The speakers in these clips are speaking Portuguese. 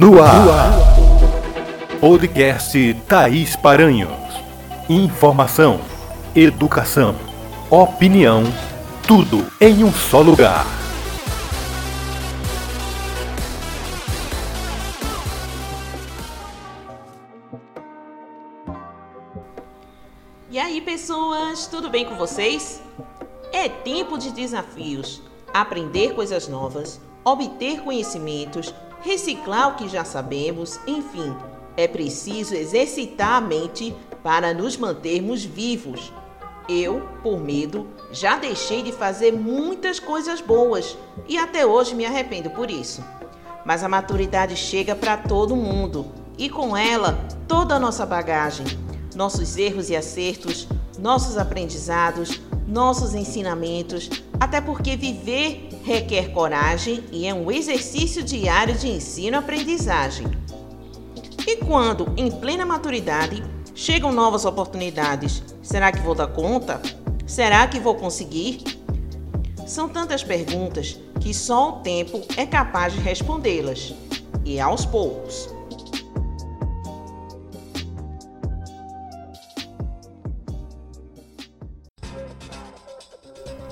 No ar. Podcast Thaís Paranhos. Informação, educação, opinião, tudo em um só lugar. E aí, pessoas, tudo bem com vocês? É tempo de desafios, aprender coisas novas, obter conhecimentos, reciclar o que já sabemos, enfim, é preciso exercitar a mente para nos mantermos vivos. Eu, por medo, já deixei de fazer muitas coisas boas e até hoje me arrependo por isso. Mas a maturidade chega para todo mundo e com ela toda a nossa bagagem, nossos erros e acertos, nossos aprendizados, nossos ensinamentos, até porque viver requer coragem e é um exercício diário de ensino-aprendizagem. E quando, em plena maturidade, chegam novas oportunidades, será que vou dar conta? Será que vou conseguir? São tantas perguntas que só o tempo é capaz de respondê-las, e aos poucos.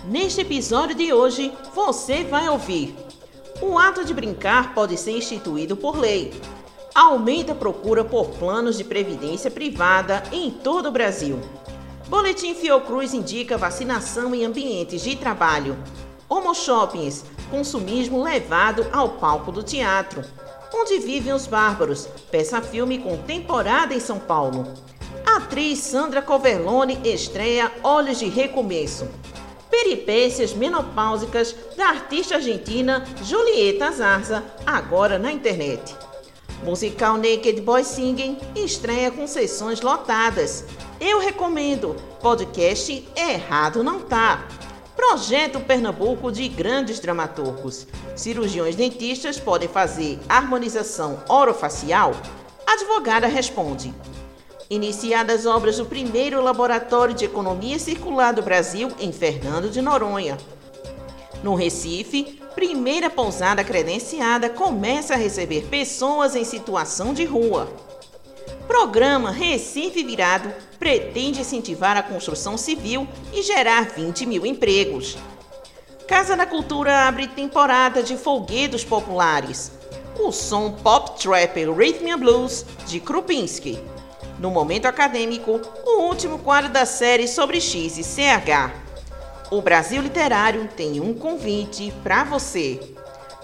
Neste episódio de hoje, você vai ouvir: o ato de brincar pode ser instituído por lei. Aumenta a procura por planos de previdência privada em todo o Brasil. Boletim Fiocruz indica vacinação em ambientes de trabalho. Homo shoppings, consumismo levado ao palco do teatro. Onde vivem os bárbaros? Peça filme com temporada em São Paulo. Atriz Sandra Coverlone estreia Olhos de Recomeço peripécias menopáusicas da artista argentina Julieta Zarza, agora na internet. Musical Naked Boy Singing estreia com sessões lotadas. Eu recomendo. Podcast Errado Não Tá. Projeto Pernambuco de grandes dramaturgos. Cirurgiões dentistas podem fazer harmonização orofacial? Advogada responde. Iniciadas obras do primeiro Laboratório de Economia Circular do Brasil em Fernando de Noronha. No Recife, primeira pousada credenciada começa a receber pessoas em situação de rua. Programa Recife Virado pretende incentivar a construção civil e gerar 20 mil empregos. Casa da Cultura abre temporada de folguedos populares. O som pop trap Rhythm Blues de Krupinski. No momento acadêmico, o último quadro da série sobre X e CH. O Brasil Literário tem um convite para você.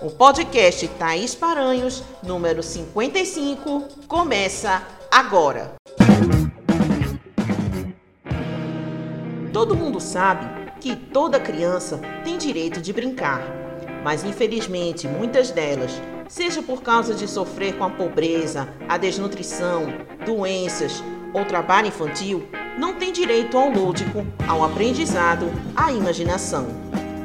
O podcast Thaís Paranhos, número 55, começa agora. Todo mundo sabe que toda criança tem direito de brincar, mas infelizmente muitas delas seja por causa de sofrer com a pobreza, a desnutrição, doenças ou trabalho infantil, não tem direito ao lúdico, ao aprendizado, à imaginação.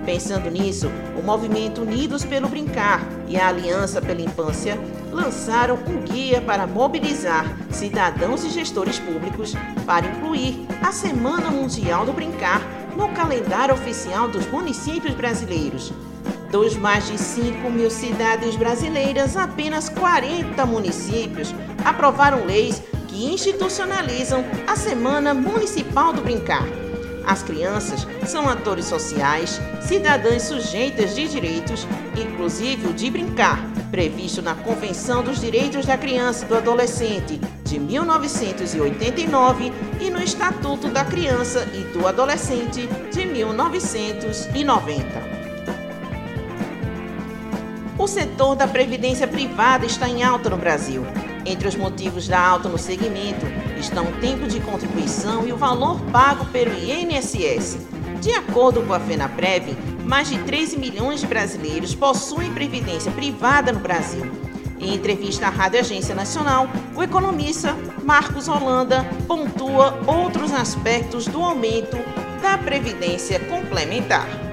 Pensando nisso, o movimento Unidos pelo Brincar e a Aliança pela Infância lançaram um guia para mobilizar cidadãos e gestores públicos para incluir a Semana Mundial do Brincar no calendário oficial dos municípios brasileiros, dos mais de 5 mil cidades brasileiras, apenas 40 municípios aprovaram leis que institucionalizam a Semana Municipal do Brincar. As crianças são atores sociais, cidadãs sujeitas de direitos, inclusive o de brincar, previsto na Convenção dos Direitos da Criança e do Adolescente de 1989 e no Estatuto da Criança e do Adolescente de 1990. O setor da previdência privada está em alta no Brasil. Entre os motivos da alta no segmento estão o tempo de contribuição e o valor pago pelo INSS. De acordo com a FenaPrev, mais de 13 milhões de brasileiros possuem previdência privada no Brasil. Em entrevista à Rádio Agência Nacional, o economista Marcos Holanda pontua outros aspectos do aumento da previdência complementar.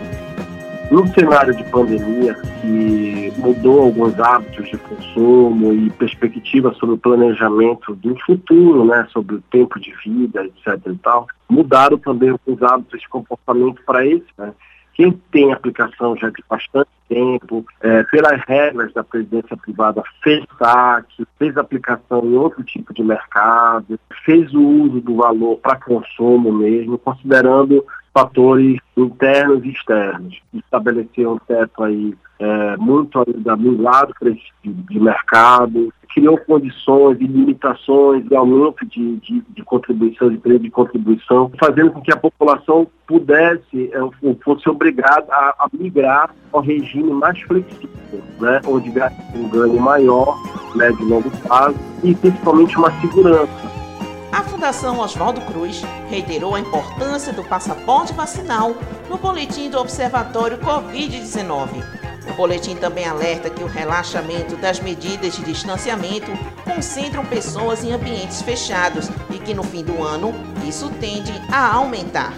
No cenário de pandemia, que mudou alguns hábitos de consumo e perspectiva sobre o planejamento do futuro, né, sobre o tempo de vida, etc. e tal, mudaram também alguns hábitos de comportamento para esse, né, que tem aplicação já de bastante tempo, é, pelas regras da presidência privada, fez saque, fez aplicação em outro tipo de mercado, fez o uso do valor para consumo mesmo, considerando fatores internos e externos. Estabeleceu um teto aí é, muito ainda lado para tipo de mercado, criou condições e limitações de aumento de, de, de contribuição, de preço de contribuição, fazendo com que a população pudesse, é, fosse obrigada a, migrar ao regime mais flexível, né, onde um ganho maior, médio e longo prazo, e principalmente uma segurança. A Fundação Oswaldo Cruz reiterou a importância do passaporte vacinal no boletim do Observatório Covid-19 o boletim também alerta que o relaxamento das medidas de distanciamento concentram pessoas em ambientes fechados e que no fim do ano isso tende a aumentar.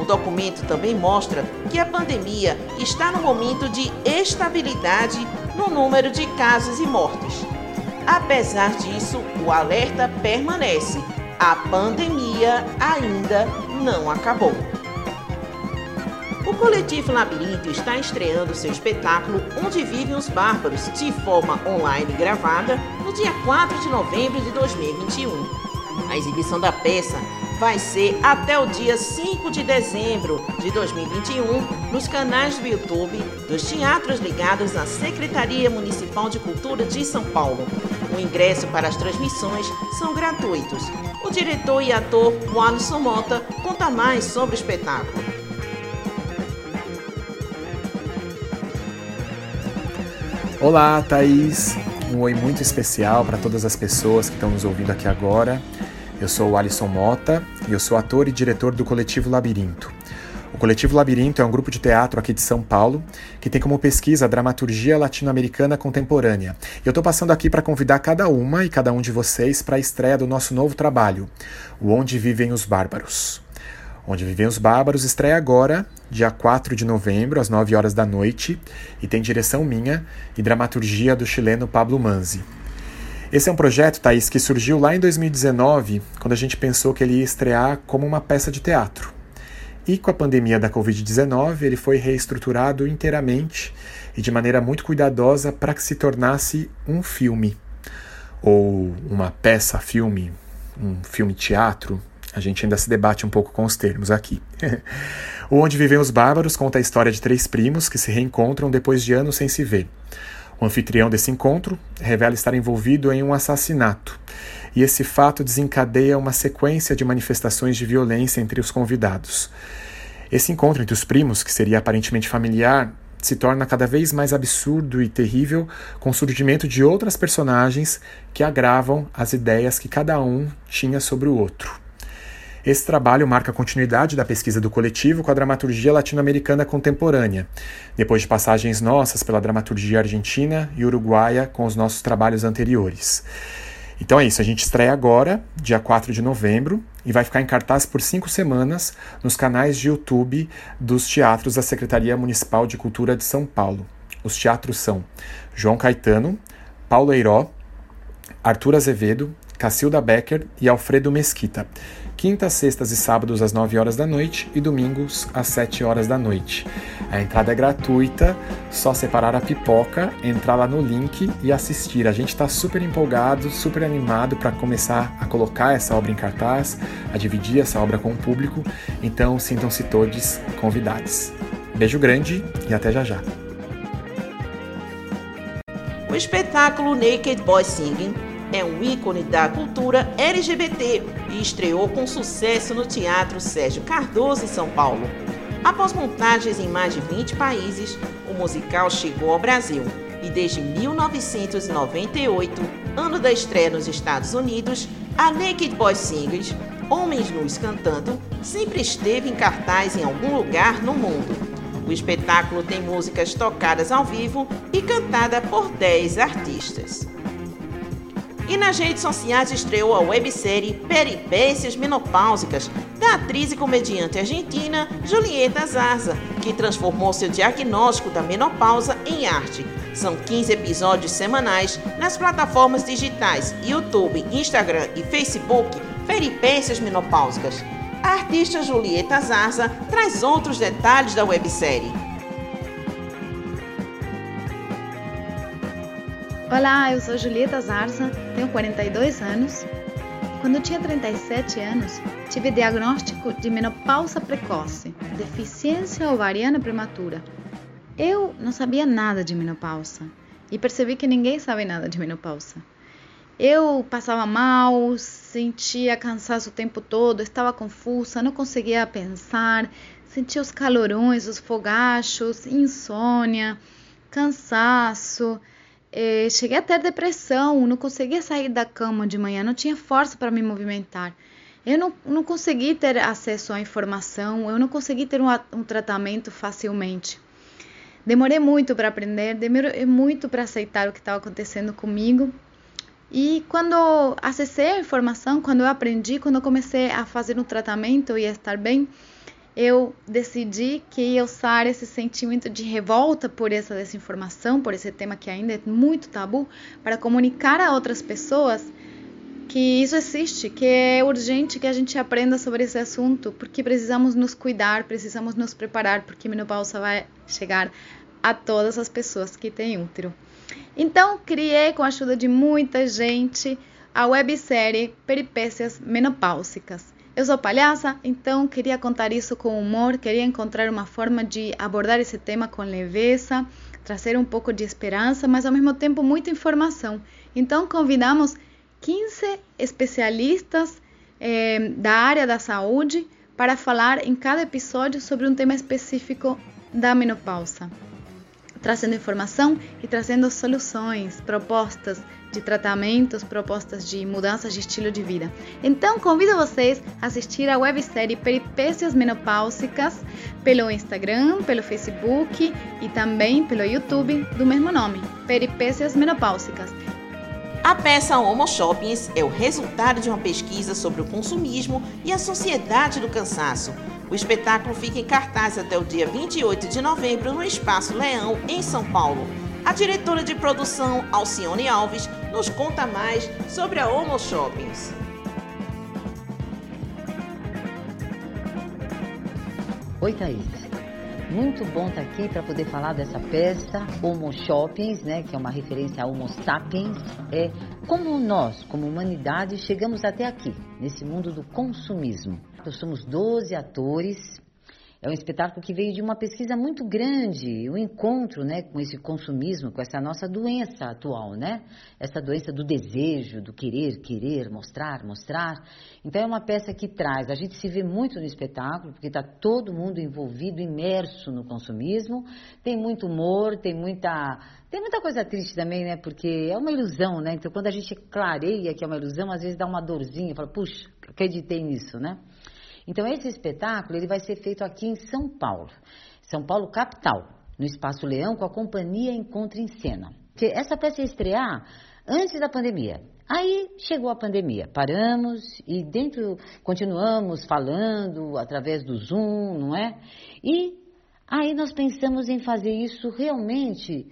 O documento também mostra que a pandemia está no momento de estabilidade no número de casos e mortes. Apesar disso, o alerta permanece: a pandemia ainda não acabou. O coletivo Labirinto está estreando seu espetáculo Onde Vivem os Bárbaros, de forma online gravada, no dia 4 de novembro de 2021. A exibição da peça vai ser até o dia 5 de dezembro de 2021 nos canais do YouTube dos teatros ligados à Secretaria Municipal de Cultura de São Paulo. O ingresso para as transmissões são gratuitos. O diretor e ator Alisson Mota conta mais sobre o espetáculo. Olá, Thaís. Um oi muito especial para todas as pessoas que estão nos ouvindo aqui agora. Eu sou o Alisson Mota e eu sou ator e diretor do Coletivo Labirinto. Coletivo Labirinto é um grupo de teatro aqui de São Paulo que tem como pesquisa a dramaturgia latino-americana contemporânea. Eu estou passando aqui para convidar cada uma e cada um de vocês para a estreia do nosso novo trabalho, o Onde Vivem os Bárbaros. Onde Vivem os Bárbaros estreia agora, dia 4 de novembro, às 9 horas da noite, e tem direção minha e dramaturgia do chileno Pablo Manzi. Esse é um projeto, Thaís, que surgiu lá em 2019, quando a gente pensou que ele ia estrear como uma peça de teatro. E com a pandemia da Covid-19, ele foi reestruturado inteiramente e de maneira muito cuidadosa para que se tornasse um filme, ou uma peça-filme, um filme-teatro, a gente ainda se debate um pouco com os termos aqui. o Onde Vivem os Bárbaros conta a história de três primos que se reencontram depois de anos sem se ver. O anfitrião desse encontro revela estar envolvido em um assassinato, e esse fato desencadeia uma sequência de manifestações de violência entre os convidados. Esse encontro entre os primos, que seria aparentemente familiar, se torna cada vez mais absurdo e terrível com o surgimento de outras personagens que agravam as ideias que cada um tinha sobre o outro. Esse trabalho marca a continuidade da pesquisa do coletivo com a dramaturgia latino-americana contemporânea, depois de passagens nossas pela dramaturgia argentina e uruguaia com os nossos trabalhos anteriores. Então é isso, a gente estreia agora, dia 4 de novembro, e vai ficar em cartaz por cinco semanas nos canais de YouTube dos teatros da Secretaria Municipal de Cultura de São Paulo. Os teatros são João Caetano, Paulo Eiró, Arthur Azevedo, Cacilda Becker e Alfredo Mesquita quintas, sextas e sábados às 9 horas da noite e domingos às 7 horas da noite. A entrada é gratuita, só separar a pipoca, entrar lá no link e assistir. A gente está super empolgado, super animado para começar a colocar essa obra em cartaz, a dividir essa obra com o público, então sintam-se todos convidados. Beijo grande e até já já. O espetáculo Naked Boy Singing é um ícone da cultura LGBT e estreou com sucesso no Teatro Sérgio Cardoso em São Paulo. Após montagens em mais de 20 países, o musical chegou ao Brasil e desde 1998, ano da estreia nos Estados Unidos, a Naked Boy Singers, Homens Nus Cantando, sempre esteve em cartaz em algum lugar no mundo. O espetáculo tem músicas tocadas ao vivo e cantada por 10 artistas. E nas redes sociais estreou a websérie Peripécias Menopáusicas, da atriz e comediante argentina Julieta Zarza, que transformou seu diagnóstico da menopausa em arte. São 15 episódios semanais nas plataformas digitais YouTube, Instagram e Facebook Peripécias Menopáusicas. A artista Julieta Zarza traz outros detalhes da websérie. Olá, eu sou Julieta Zarza, tenho 42 anos. Quando tinha 37 anos, tive diagnóstico de menopausa precoce, deficiência ovariana prematura. Eu não sabia nada de menopausa e percebi que ninguém sabe nada de menopausa. Eu passava mal, sentia cansaço o tempo todo, estava confusa, não conseguia pensar, sentia os calorões, os fogachos, insônia, cansaço. Eh, cheguei a ter depressão, não conseguia sair da cama de manhã, não tinha força para me movimentar. Eu não, não consegui ter acesso à informação, eu não consegui ter um, um tratamento facilmente. Demorei muito para aprender, demorei muito para aceitar o que estava acontecendo comigo. E quando acessei a informação, quando eu aprendi, quando eu comecei a fazer um tratamento e a estar bem, eu decidi que ia usar esse sentimento de revolta por essa desinformação, por esse tema que ainda é muito tabu, para comunicar a outras pessoas que isso existe, que é urgente que a gente aprenda sobre esse assunto, porque precisamos nos cuidar, precisamos nos preparar, porque menopausa vai chegar a todas as pessoas que têm útero. Então, criei com a ajuda de muita gente a websérie Peripécias Menopáusicas eu sou palhaça, então queria contar isso com humor, queria encontrar uma forma de abordar esse tema com leveza, trazer um pouco de esperança, mas ao mesmo tempo muita informação. Então convidamos 15 especialistas eh, da área da saúde para falar em cada episódio sobre um tema específico da menopausa, trazendo informação e trazendo soluções, propostas, de tratamentos, propostas de mudanças de estilo de vida. Então, convido vocês a assistir a websérie Peripécias Menopáusicas pelo Instagram, pelo Facebook e também pelo YouTube do mesmo nome, Peripécias Menopáusicas. A peça Homo Shoppings é o resultado de uma pesquisa sobre o consumismo e a sociedade do cansaço. O espetáculo fica em cartaz até o dia 28 de novembro no Espaço Leão, em São Paulo. A diretora de produção, Alcione Alves, nos conta mais sobre a Homo Shoppings. Oi, Thaís. Muito bom estar aqui para poder falar dessa peça Homo Shoppings, né, que é uma referência a Homo Sapiens. É como nós, como humanidade, chegamos até aqui, nesse mundo do consumismo. Nós somos 12 atores é um espetáculo que veio de uma pesquisa muito grande, o um encontro né, com esse consumismo, com essa nossa doença atual, né? Essa doença do desejo, do querer, querer, mostrar, mostrar. Então é uma peça que traz, a gente se vê muito no espetáculo, porque está todo mundo envolvido, imerso no consumismo. Tem muito humor, tem muita. Tem muita coisa triste também, né? Porque é uma ilusão, né? Então quando a gente clareia que é uma ilusão, às vezes dá uma dorzinha, fala, puxa, acreditei nisso, né? Então esse espetáculo ele vai ser feito aqui em São Paulo, São Paulo capital, no Espaço Leão com a companhia Encontro em Cena. Que essa peça ia estrear antes da pandemia. Aí chegou a pandemia, paramos e dentro continuamos falando através do Zoom, não é? E aí nós pensamos em fazer isso realmente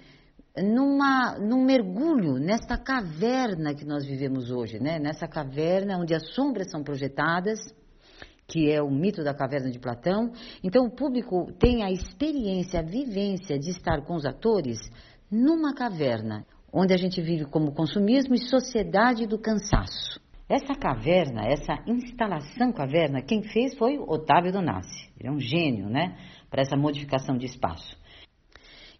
numa, num mergulho nesta caverna que nós vivemos hoje, né? Nessa caverna onde as sombras são projetadas que é o mito da caverna de Platão. Então, o público tem a experiência, a vivência de estar com os atores numa caverna, onde a gente vive como consumismo e sociedade do cansaço. Essa caverna, essa instalação caverna, quem fez foi Otávio Donassi. Ele é um gênio, né, para essa modificação de espaço.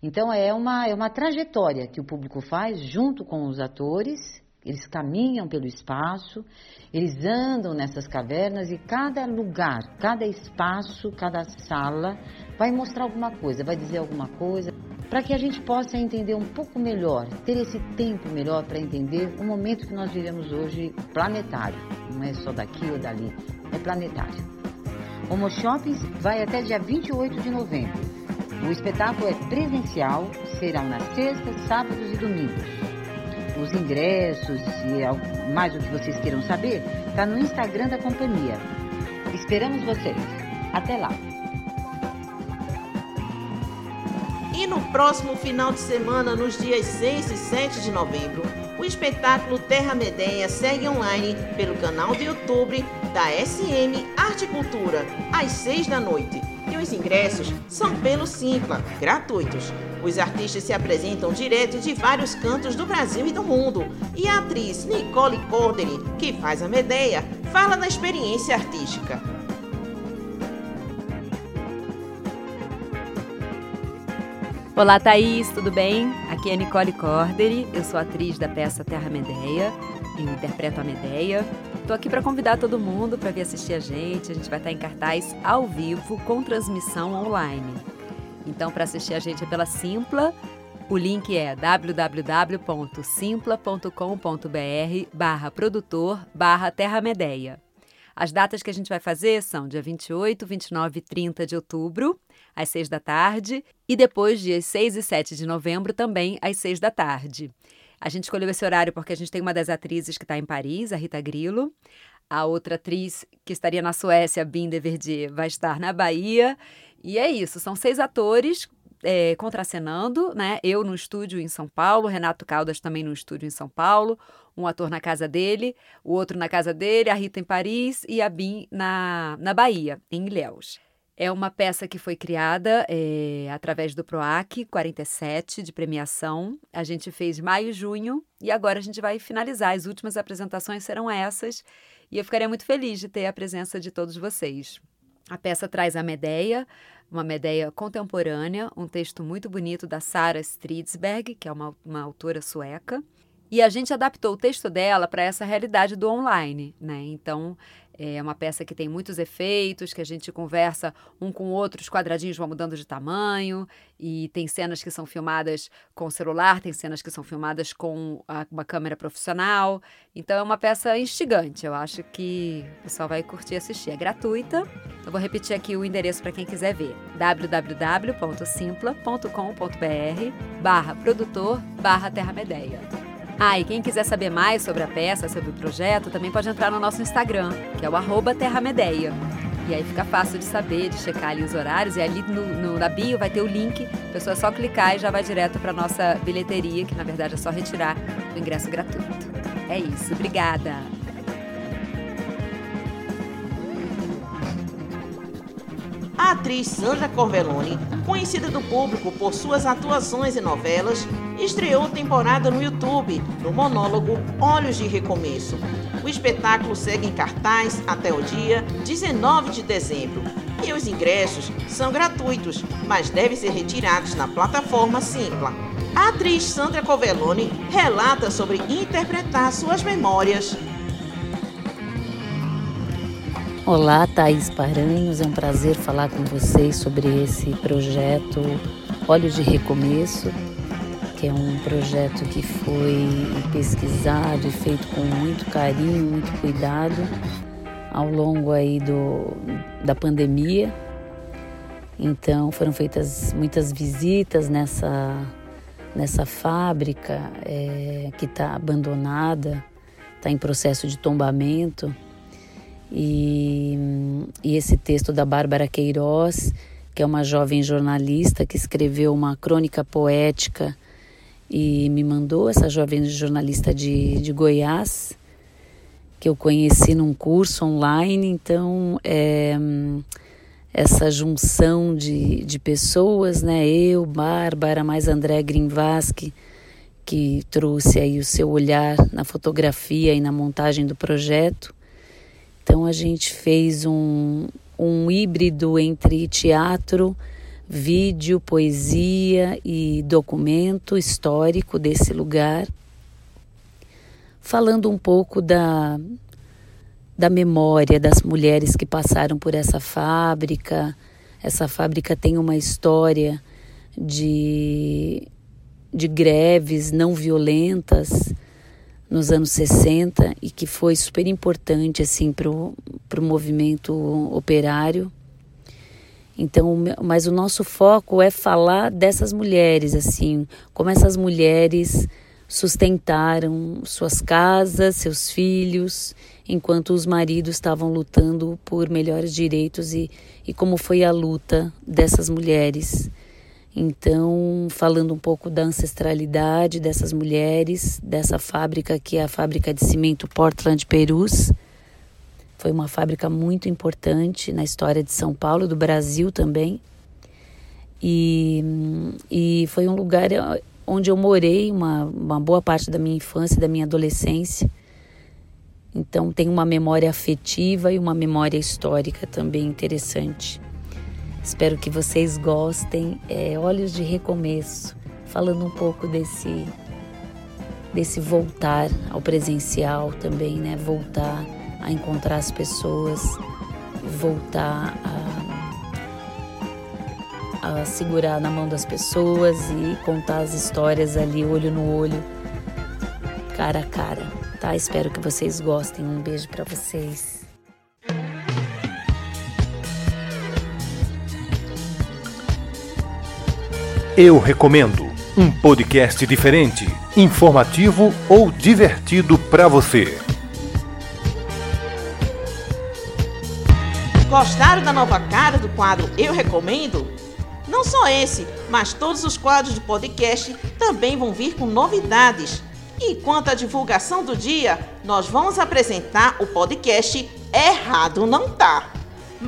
Então é uma, é uma trajetória que o público faz junto com os atores eles caminham pelo espaço, eles andam nessas cavernas e cada lugar, cada espaço, cada sala vai mostrar alguma coisa, vai dizer alguma coisa, para que a gente possa entender um pouco melhor, ter esse tempo melhor para entender o momento que nós vivemos hoje planetário. Não é só daqui ou dali, é planetário. Homo Shoppings vai até dia 28 de novembro. O espetáculo é presencial, serão nas sextas, sábados e domingos os ingressos e mais o que vocês queiram saber, está no Instagram da companhia. Esperamos vocês. Até lá! E no próximo final de semana, nos dias 6 e 7 de novembro, O espetáculo Terra Medeia segue online pelo canal do YouTube da SM Arte e Cultura, às 6 da noite. E os ingressos são pelo Simpla, gratuitos. Os artistas se apresentam direto de vários cantos do Brasil e do mundo. E a atriz Nicole Corderi, que faz a Medeia, fala da experiência artística. Olá, Thaís, tudo bem? Aqui é Nicole Corderi, eu sou atriz da peça Terra Medeia, eu interpreto a Medeia. Estou aqui para convidar todo mundo para vir assistir a gente. A gente vai estar em cartaz ao vivo com transmissão online. Então, para assistir a gente é pela Simpla. O link é www.simpla.com.br barra produtor barra Terra Medeia. As datas que a gente vai fazer são dia 28, 29 e 30 de outubro às seis da tarde, e depois, dias 6 e 7 de novembro, também às seis da tarde. A gente escolheu esse horário porque a gente tem uma das atrizes que está em Paris, a Rita Grillo. A outra atriz que estaria na Suécia, Binder Verdier, vai estar na Bahia. E é isso, são seis atores é, contracenando, né? Eu no estúdio em São Paulo, Renato Caldas também no estúdio em São Paulo, um ator na casa dele, o outro na casa dele, a Rita em Paris e a Bim na, na Bahia, em Ilhéus. É uma peça que foi criada é, através do PROAC 47 de premiação. A gente fez maio e junho e agora a gente vai finalizar. As últimas apresentações serão essas e eu ficaria muito feliz de ter a presença de todos vocês. A peça traz a Medeia, uma Medeia contemporânea, um texto muito bonito da Sara Stridsberg, que é uma, uma autora sueca. E a gente adaptou o texto dela para essa realidade do online, né? Então, é uma peça que tem muitos efeitos, que a gente conversa um com o outro, os quadradinhos vão mudando de tamanho, e tem cenas que são filmadas com celular, tem cenas que são filmadas com uma câmera profissional. Então é uma peça instigante, eu acho que o pessoal vai curtir assistir. É gratuita. Eu vou repetir aqui o endereço para quem quiser ver: www.simpla.com.br barra produtor barra Terra Medeia. Ah, e quem quiser saber mais sobre a peça, sobre o projeto, também pode entrar no nosso Instagram, que é o Terramedeia. E aí fica fácil de saber, de checar ali os horários. E ali no, no, na bio vai ter o link. A pessoa é só clicar e já vai direto para nossa bilheteria, que na verdade é só retirar o ingresso gratuito. É isso. Obrigada. A atriz Sandra Corvelone, conhecida do público por suas atuações em novelas, estreou temporada no YouTube, no monólogo Olhos de Recomeço. O espetáculo segue em cartaz até o dia 19 de dezembro. E os ingressos são gratuitos, mas devem ser retirados na plataforma Simpla. A atriz Sandra Covelone relata sobre interpretar suas memórias Olá, Thaís Paranhos, é um prazer falar com vocês sobre esse projeto Olhos de Recomeço, que é um projeto que foi pesquisado e feito com muito carinho, muito cuidado ao longo aí do, da pandemia. Então foram feitas muitas visitas nessa, nessa fábrica é, que está abandonada, está em processo de tombamento e, e esse texto da Bárbara Queiroz, que é uma jovem jornalista que escreveu uma crônica poética e me mandou, essa jovem jornalista de, de Goiás, que eu conheci num curso online, então é, essa junção de, de pessoas, né? Eu, Bárbara, mais André Grinvasque, que trouxe aí o seu olhar na fotografia e na montagem do projeto. Então a gente fez um, um híbrido entre teatro, vídeo, poesia e documento histórico desse lugar, falando um pouco da, da memória das mulheres que passaram por essa fábrica. Essa fábrica tem uma história de, de greves não violentas nos anos 60 e que foi super importante assim para o movimento operário. Então, mas o nosso foco é falar dessas mulheres, assim, como essas mulheres sustentaram suas casas, seus filhos, enquanto os maridos estavam lutando por melhores direitos e, e como foi a luta dessas mulheres Então, falando um pouco da ancestralidade dessas mulheres, dessa fábrica que é a fábrica de cimento Portland Perus. Foi uma fábrica muito importante na história de São Paulo, do Brasil também. E, e foi um lugar onde eu morei uma, uma boa parte da minha infância da minha adolescência. Então tem uma memória afetiva e uma memória histórica também interessante. Espero que vocês gostem. É, Olhos de Recomeço, falando um pouco desse desse voltar ao presencial também, né? Voltar a encontrar as pessoas, voltar a, a segurar na mão das pessoas e contar as histórias ali olho no olho, cara a cara tá? Espero que vocês gostem. Um beijo para vocês. Eu recomendo um podcast diferente, informativo ou divertido para você. Gostaram da nova cara do quadro Eu Recomendo? Não só esse, mas todos os quadros do podcast também vão vir com novidades e quanto à divulgação do dia, nós vamos apresentar o podcast Errado Não Tá.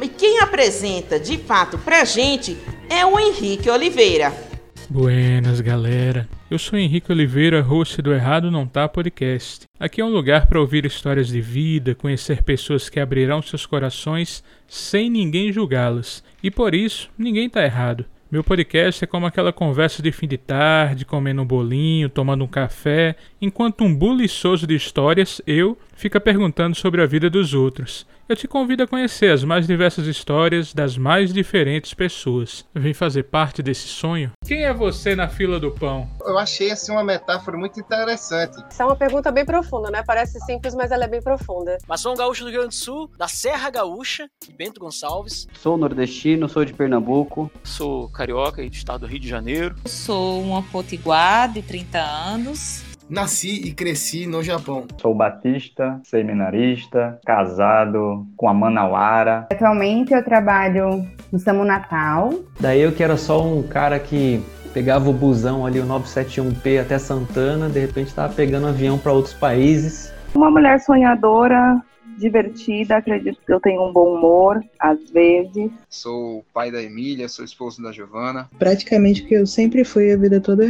E quem apresenta de fato pra gente é o Henrique Oliveira. Buenas, galera. Eu sou Henrique Oliveira, host do Errado Não Tá podcast. Aqui é um lugar para ouvir histórias de vida, conhecer pessoas que abrirão seus corações sem ninguém julgá-las. E por isso, ninguém tá errado. Meu podcast é como aquela conversa de fim de tarde, comendo um bolinho, tomando um café, enquanto um buliçoso de histórias, eu, fica perguntando sobre a vida dos outros. Eu te convido a conhecer as mais diversas histórias das mais diferentes pessoas. Vem fazer parte desse sonho? Quem é você na fila do pão? Eu achei assim uma metáfora muito interessante. Essa é uma pergunta bem profunda, né? Parece simples, mas ela é bem profunda. Mas sou um gaúcho do Rio Grande do Sul, da Serra Gaúcha, Bento Gonçalves. Sou nordestino, sou de Pernambuco. Sou carioca e do estado do Rio de Janeiro. Sou uma potiguar de 30 anos Nasci e cresci no Japão. Sou batista, seminarista, casado com a Manauara. Atualmente eu trabalho no Samu Natal. Daí eu que era só um cara que pegava o busão ali, o 971P até Santana, de repente estava pegando avião para outros países. Uma mulher sonhadora, divertida, acredito que eu tenho um bom humor, às vezes. Sou pai da Emília, sou esposo da Giovana. Praticamente o que eu sempre fui a vida toda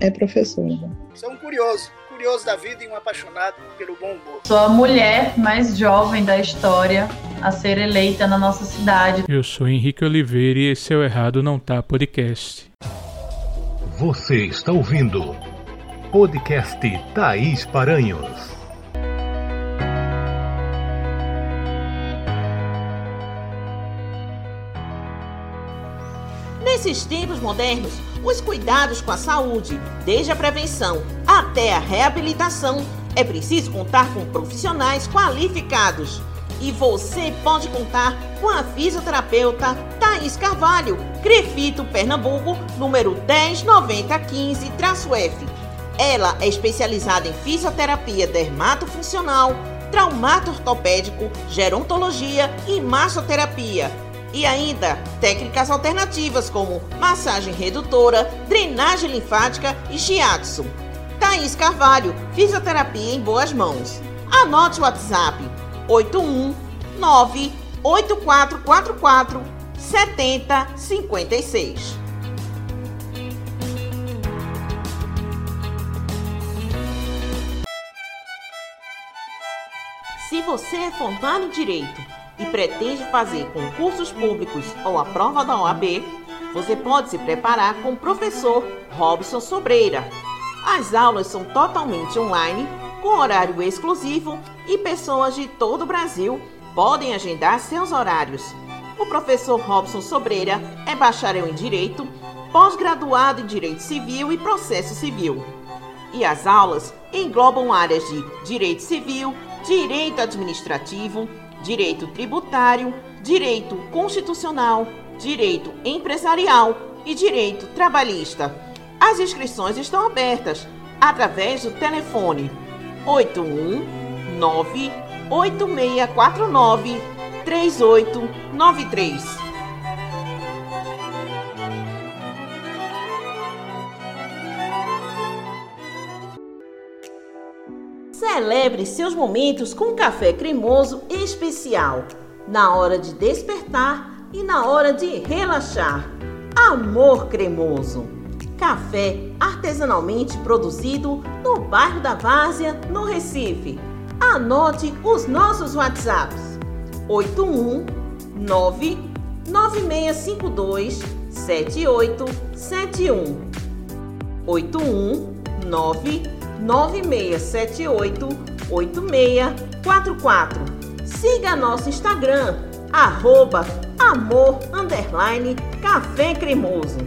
é professor. Sou um curioso, curioso da vida e um apaixonado pelo bom humor. Sou a mulher mais jovem da história a ser eleita na nossa cidade. Eu sou Henrique Oliveira e esse é o Errado Não Tá Podcast. Você está ouvindo podcast Thaís Paranhos. Nesses tempos modernos, os cuidados com a saúde, desde a prevenção até a reabilitação, é preciso contar com profissionais qualificados. E você pode contar com a fisioterapeuta Thaís Carvalho, Crefito, Pernambuco, número 109015-F. Ela é especializada em fisioterapia dermatofuncional, traumato ortopédico, gerontologia e massoterapia e ainda técnicas alternativas como massagem redutora, drenagem linfática e shiatsu. Thaís Carvalho, fisioterapia em boas mãos. Anote o WhatsApp 819 8444 7056. Se você é formado em Direito e pretende fazer concursos públicos ou a prova da OAB, você pode se preparar com o professor Robson Sobreira. As aulas são totalmente online, com horário exclusivo e pessoas de todo o Brasil podem agendar seus horários. O professor Robson Sobreira é bacharel em Direito, pós-graduado em Direito Civil e Processo Civil. E as aulas englobam áreas de Direito Civil, Direito Administrativo, direito tributário, direito constitucional, direito empresarial e direito trabalhista. As inscrições estão abertas através do telefone 819 8649 3893. Celebre seus momentos com café cremoso especial, na hora de despertar e na hora de relaxar. Amor Cremoso. Café artesanalmente produzido no bairro da Várzea, no Recife. Anote os nossos WhatsApps: 819 9652 7871 819 9678 8644 Siga nosso Instagram, arroba amor underline café cremoso.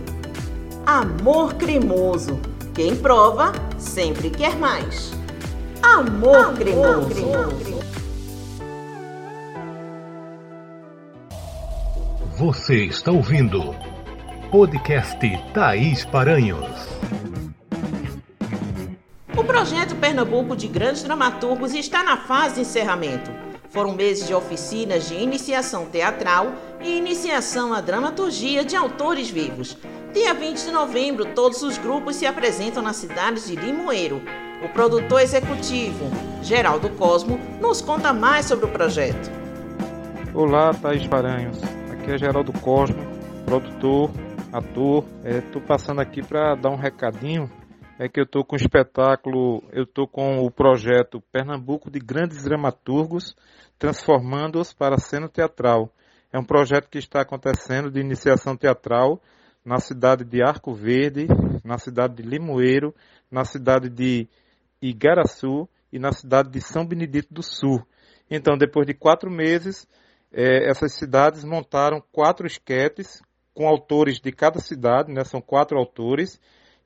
Amor cremoso. Quem prova sempre quer mais. Amor, amor cremoso. cremoso. Você está ouvindo podcast Thaís Paranhos. O projeto Pernambuco de Grandes Dramaturgos está na fase de encerramento. Foram meses de oficinas de iniciação teatral e iniciação à dramaturgia de autores vivos. Dia 20 de novembro, todos os grupos se apresentam na cidade de Limoeiro. O produtor executivo, Geraldo Cosmo, nos conta mais sobre o projeto. Olá, Thaís Paranhos aqui é Geraldo Cosmo, produtor, ator. Estou é, passando aqui para dar um recadinho. É que eu estou com o espetáculo, eu estou com o projeto Pernambuco de Grandes Dramaturgos, transformando-os para cena teatral. É um projeto que está acontecendo de iniciação teatral na cidade de Arco Verde, na cidade de Limoeiro, na cidade de Igaraçu e na cidade de São Benedito do Sul. Então, depois de quatro meses, é, essas cidades montaram quatro esquetes com autores de cada cidade, né, são quatro autores,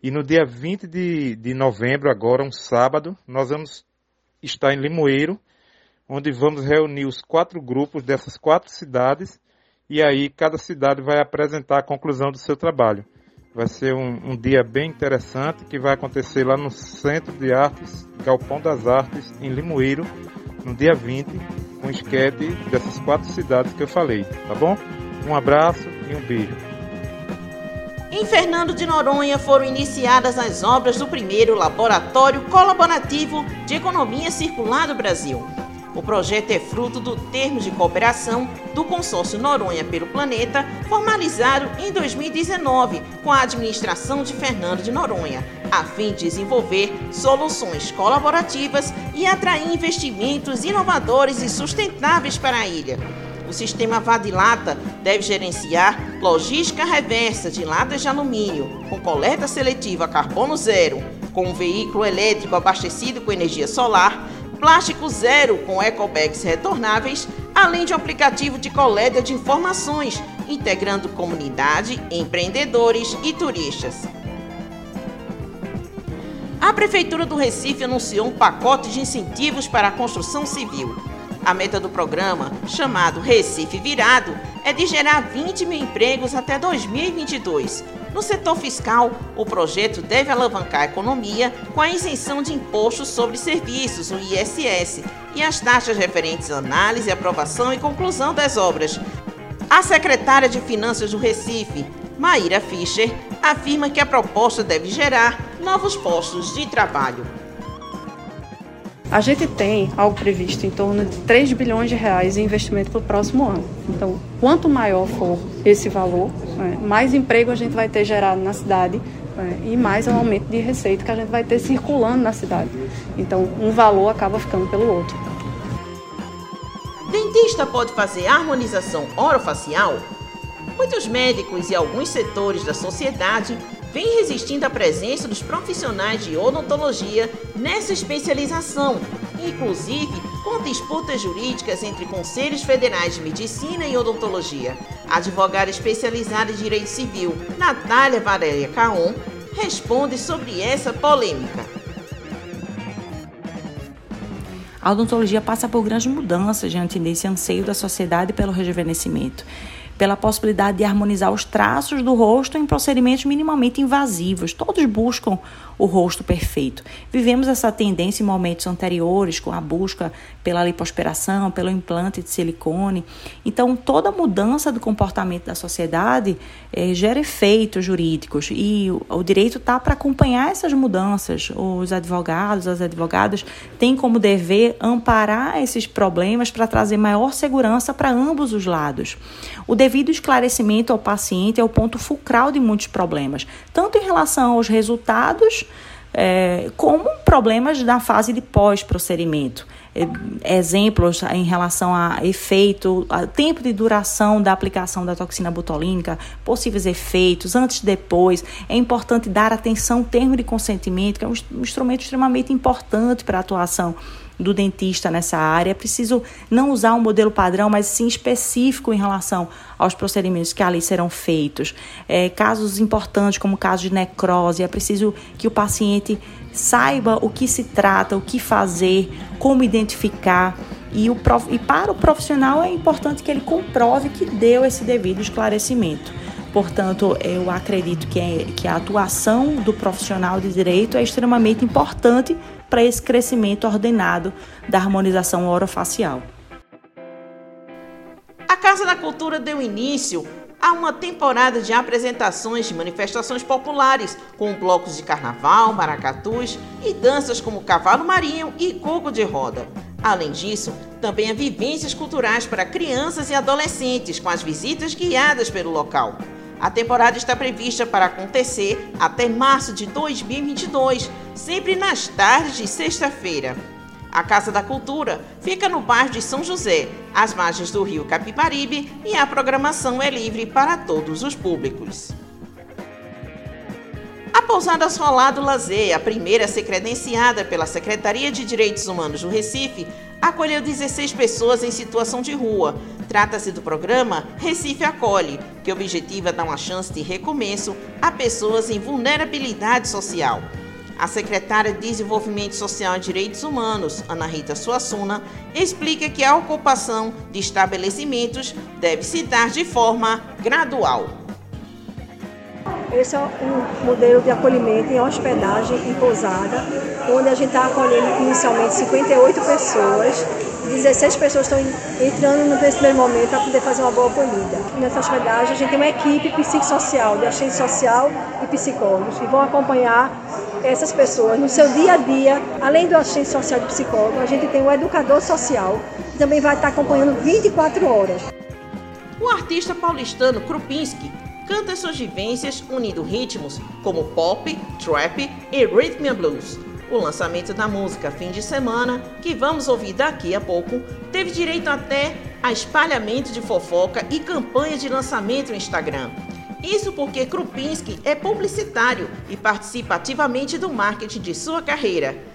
e no dia 20 de, de novembro, agora, um sábado, nós vamos estar em Limoeiro, onde vamos reunir os quatro grupos dessas quatro cidades, e aí cada cidade vai apresentar a conclusão do seu trabalho. Vai ser um, um dia bem interessante que vai acontecer lá no Centro de Artes, Galpão das Artes, em Limoeiro, no dia 20, com esquete dessas quatro cidades que eu falei, tá bom? Um abraço e um beijo. Em Fernando de Noronha foram iniciadas as obras do primeiro Laboratório Colaborativo de Economia Circular do Brasil. O projeto é fruto do termo de cooperação do consórcio Noronha pelo Planeta, formalizado em 2019 com a administração de Fernando de Noronha, a fim de desenvolver soluções colaborativas e atrair investimentos inovadores e sustentáveis para a ilha. O sistema Vadilata deve gerenciar logística reversa de latas de alumínio, com coleta seletiva carbono zero, com um veículo elétrico abastecido com energia solar plástico zero com ecobags retornáveis, além de um aplicativo de coleta de informações, integrando comunidade, empreendedores e turistas. A Prefeitura do Recife anunciou um pacote de incentivos para a construção civil. A meta do programa, chamado Recife Virado, é de gerar 20 mil empregos até 2022, no setor fiscal, o projeto deve alavancar a economia com a isenção de impostos sobre serviços, o ISS, e as taxas referentes à análise, aprovação e conclusão das obras. A secretária de Finanças do Recife, Maíra Fischer, afirma que a proposta deve gerar novos postos de trabalho. A gente tem algo previsto em torno de 3 bilhões de reais em investimento para o próximo ano. Então, quanto maior for esse valor, né, mais emprego a gente vai ter gerado na cidade né, e mais um aumento de receita que a gente vai ter circulando na cidade. Então, um valor acaba ficando pelo outro. Dentista pode fazer harmonização orofacial? Muitos médicos e alguns setores da sociedade vem resistindo à presença dos profissionais de odontologia nessa especialização, inclusive com disputas jurídicas entre conselhos federais de medicina e odontologia. A advogada especializada em direito civil, Natália Valéria Caon, responde sobre essa polêmica. A odontologia passa por grandes mudanças diante desse anseio da sociedade pelo rejuvenescimento pela possibilidade de harmonizar os traços do rosto em procedimentos minimamente invasivos. Todos buscam o rosto perfeito. Vivemos essa tendência em momentos anteriores, com a busca pela lipoaspiração, pelo implante de silicone. Então, toda mudança do comportamento da sociedade eh, gera efeitos jurídicos e o, o direito está para acompanhar essas mudanças. Os advogados, as advogadas têm como dever amparar esses problemas para trazer maior segurança para ambos os lados. O devido esclarecimento ao paciente é o ponto fulcral de muitos problemas, tanto em relação aos resultados é, como problemas na fase de pós-procedimento. É, exemplos em relação a efeito, a tempo de duração da aplicação da toxina botulínica, possíveis efeitos, antes e depois. É importante dar atenção ao termo de consentimento, que é um instrumento extremamente importante para a atuação do dentista nessa área. É preciso não usar um modelo padrão, mas sim específico em relação aos procedimentos que ali serão feitos. É, casos importantes, como o caso de necrose, é preciso que o paciente saiba o que se trata, o que fazer, como identificar. E, o prof... e para o profissional é importante que ele comprove que deu esse devido esclarecimento. Portanto, eu acredito que, é, que a atuação do profissional de direito é extremamente importante para esse crescimento ordenado da harmonização orofacial. A Casa da Cultura deu início a uma temporada de apresentações de manifestações populares, com blocos de carnaval, maracatus e danças como cavalo marinho e coco de roda. Além disso, também há vivências culturais para crianças e adolescentes, com as visitas guiadas pelo local. A temporada está prevista para acontecer até março de 2022, sempre nas tardes de sexta-feira. A Casa da Cultura fica no bairro de São José, às margens do rio Capibaribe, e a programação é livre para todos os públicos. Pousada Solado Lazer, a primeira a ser credenciada pela Secretaria de Direitos Humanos do Recife, acolheu 16 pessoas em situação de rua. Trata-se do programa Recife Acolhe, que objetiva dar uma chance de recomeço a pessoas em vulnerabilidade social. A secretária de Desenvolvimento Social e Direitos Humanos, Ana Rita Suassuna, explica que a ocupação de estabelecimentos deve se dar de forma gradual. Esse é um modelo de acolhimento em hospedagem e pousada, onde a gente está acolhendo inicialmente 58 pessoas. 16 pessoas estão entrando nesse primeiro momento para poder fazer uma boa acolhida. Nessa hospedagem a gente tem uma equipe psicossocial, de assistente social e psicólogos, que vão acompanhar essas pessoas no seu dia a dia. Além do assistente social e psicólogo, a gente tem o educador social, que também vai estar acompanhando 24 horas. O artista paulistano Krupinski canta suas vivências unindo ritmos como pop, trap e rhythm and blues. O lançamento da música Fim de Semana, que vamos ouvir daqui a pouco, teve direito até a espalhamento de fofoca e campanha de lançamento no Instagram. Isso porque Krupinski é publicitário e participa ativamente do marketing de sua carreira.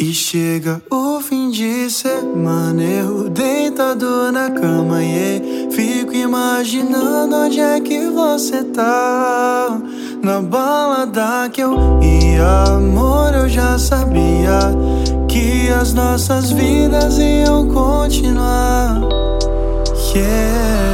E chega o fim de semana, eu deitado na cama e fico imaginando onde é que você tá. Na balada que eu ia, amor, eu já sabia que as nossas vidas iam continuar. Yeah,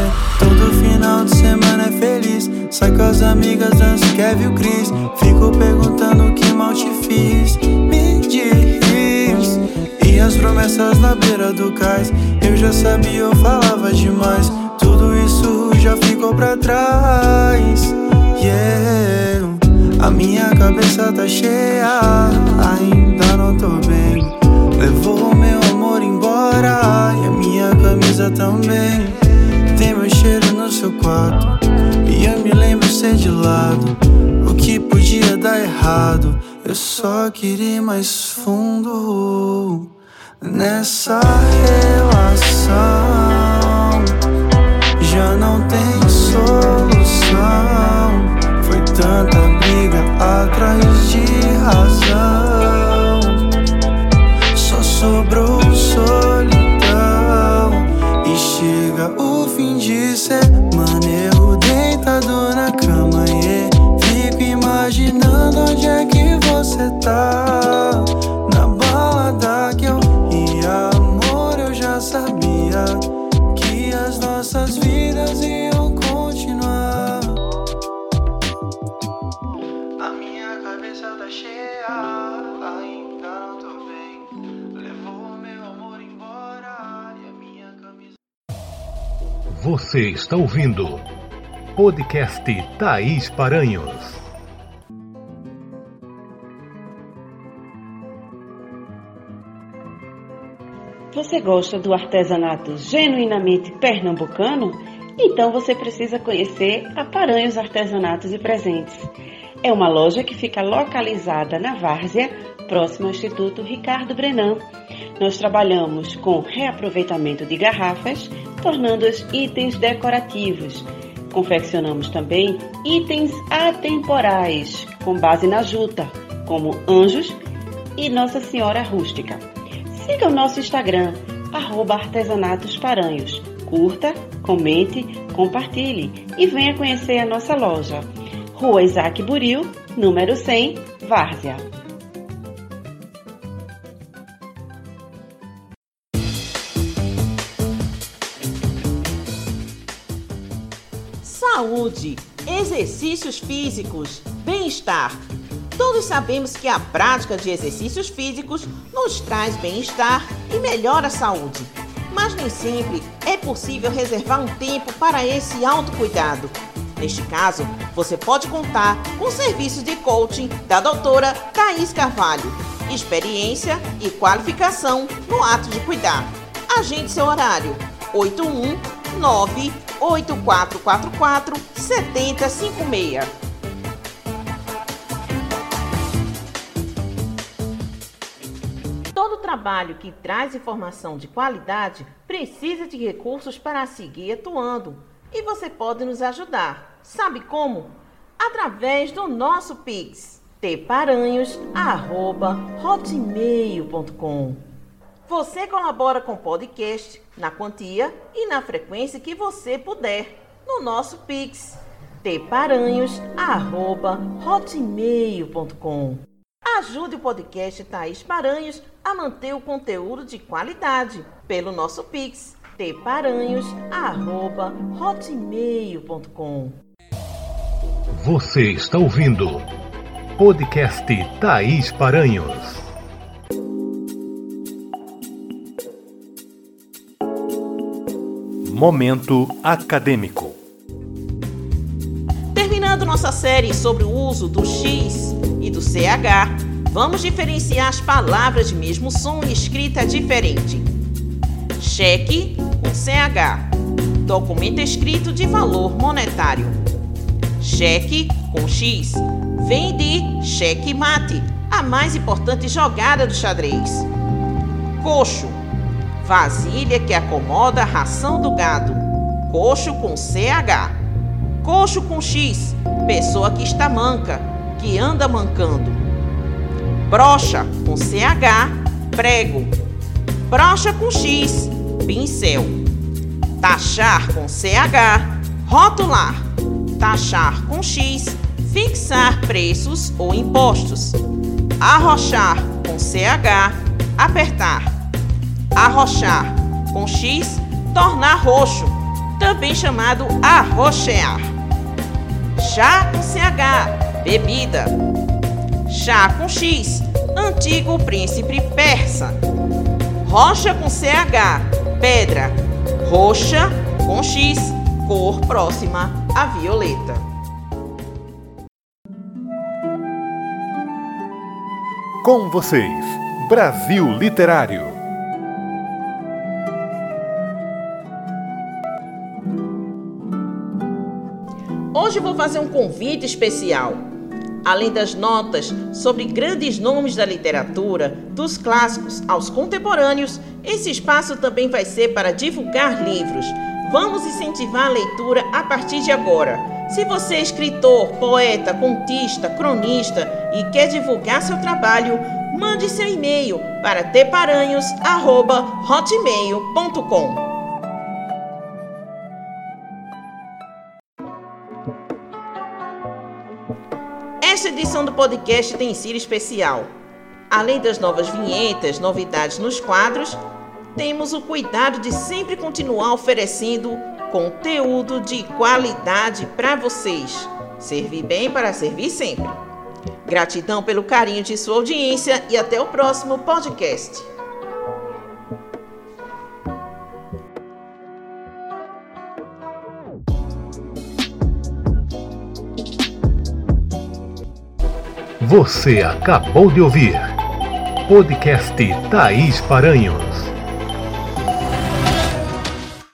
Sai com as amigas, dança, Kevin e o Chris. Fico perguntando que mal te fiz. Me diz. E as promessas na beira do cais. Eu já sabia, eu falava demais. Tudo isso já ficou pra trás. Yeah. A minha cabeça tá cheia, ainda não tô bem. Levou meu amor embora e a minha camisa também. Tem meu cheiro no seu quarto eu me lembro ser de lado. O que podia dar errado, eu só queria ir mais fundo nessa relação. Já não tem solução. Foi tanta briga atrás de razão. Você está ouvindo podcast Thaís Paranhos. Você gosta do artesanato genuinamente pernambucano? Então você precisa conhecer a Paranhos Artesanatos e Presentes. É uma loja que fica localizada na Várzea, próximo ao Instituto Ricardo Brenan. Nós trabalhamos com reaproveitamento de garrafas, tornando-os itens decorativos. Confeccionamos também itens atemporais, com base na juta, como anjos e Nossa Senhora Rústica. Siga o nosso Instagram, arroba artesanatos paranhos. Curta, comente, compartilhe e venha conhecer a nossa loja. Rua Isaac Buril, número 100, Várzea. Saúde, exercícios físicos, bem-estar. Todos sabemos que a prática de exercícios físicos nos traz bem-estar e melhora a saúde. Mas nem sempre é possível reservar um tempo para esse autocuidado. Neste caso, você pode contar com serviços de coaching da doutora Thaís Carvalho. Experiência e qualificação no ato de cuidar. Agende seu horário. 819 8444 7056. Todo trabalho que traz informação de qualidade precisa de recursos para seguir atuando. E você pode nos ajudar. Sabe como? Através do nosso Pix, tparanhos.hotmail.com. Você colabora com o podcast na quantia e na frequência que você puder no nosso Pix, tparanhos.hotmail.com. Ajude o podcast Thaís Paranhos a manter o conteúdo de qualidade pelo nosso Pix, tparanhos.hotmail.com. Você está ouvindo podcast Thaís Paranhos. Momento acadêmico. Terminando nossa série sobre o uso do X e do CH, vamos diferenciar as palavras de mesmo som e escrita diferente. Cheque com CH, documento escrito de valor monetário. Cheque com X, vem de cheque mate, a mais importante jogada do xadrez. Coxo, vasilha que acomoda a ração do gado. Coxo com CH. Coxo com X, pessoa que está manca, que anda mancando. Brocha com CH, prego. Brocha com X, pincel. Taxar com CH, rotular. Taxar com X, fixar preços ou impostos. Arrochar com CH, apertar. Arrochar com X, tornar roxo, também chamado arrochear. Chá com CH, bebida. Chá com X, antigo príncipe persa. Rocha com CH, pedra. Roxa com X, cor próxima a violeta. Com vocês, Brasil Literário. Hoje vou fazer um convite especial. Além das notas sobre grandes nomes da literatura, dos clássicos aos contemporâneos, esse espaço também vai ser para divulgar livros. Vamos incentivar a leitura a partir de agora. Se você é escritor, poeta, contista, cronista e quer divulgar seu trabalho, mande seu e-mail para tparanhos@hotmail.com. podcast tem sido especial. Além das novas vinhetas, novidades nos quadros, temos o cuidado de sempre continuar oferecendo conteúdo de qualidade para vocês. Servir bem para servir sempre. Gratidão pelo carinho de sua audiência e até o próximo podcast. Você acabou de ouvir podcast Thaís Paranhos.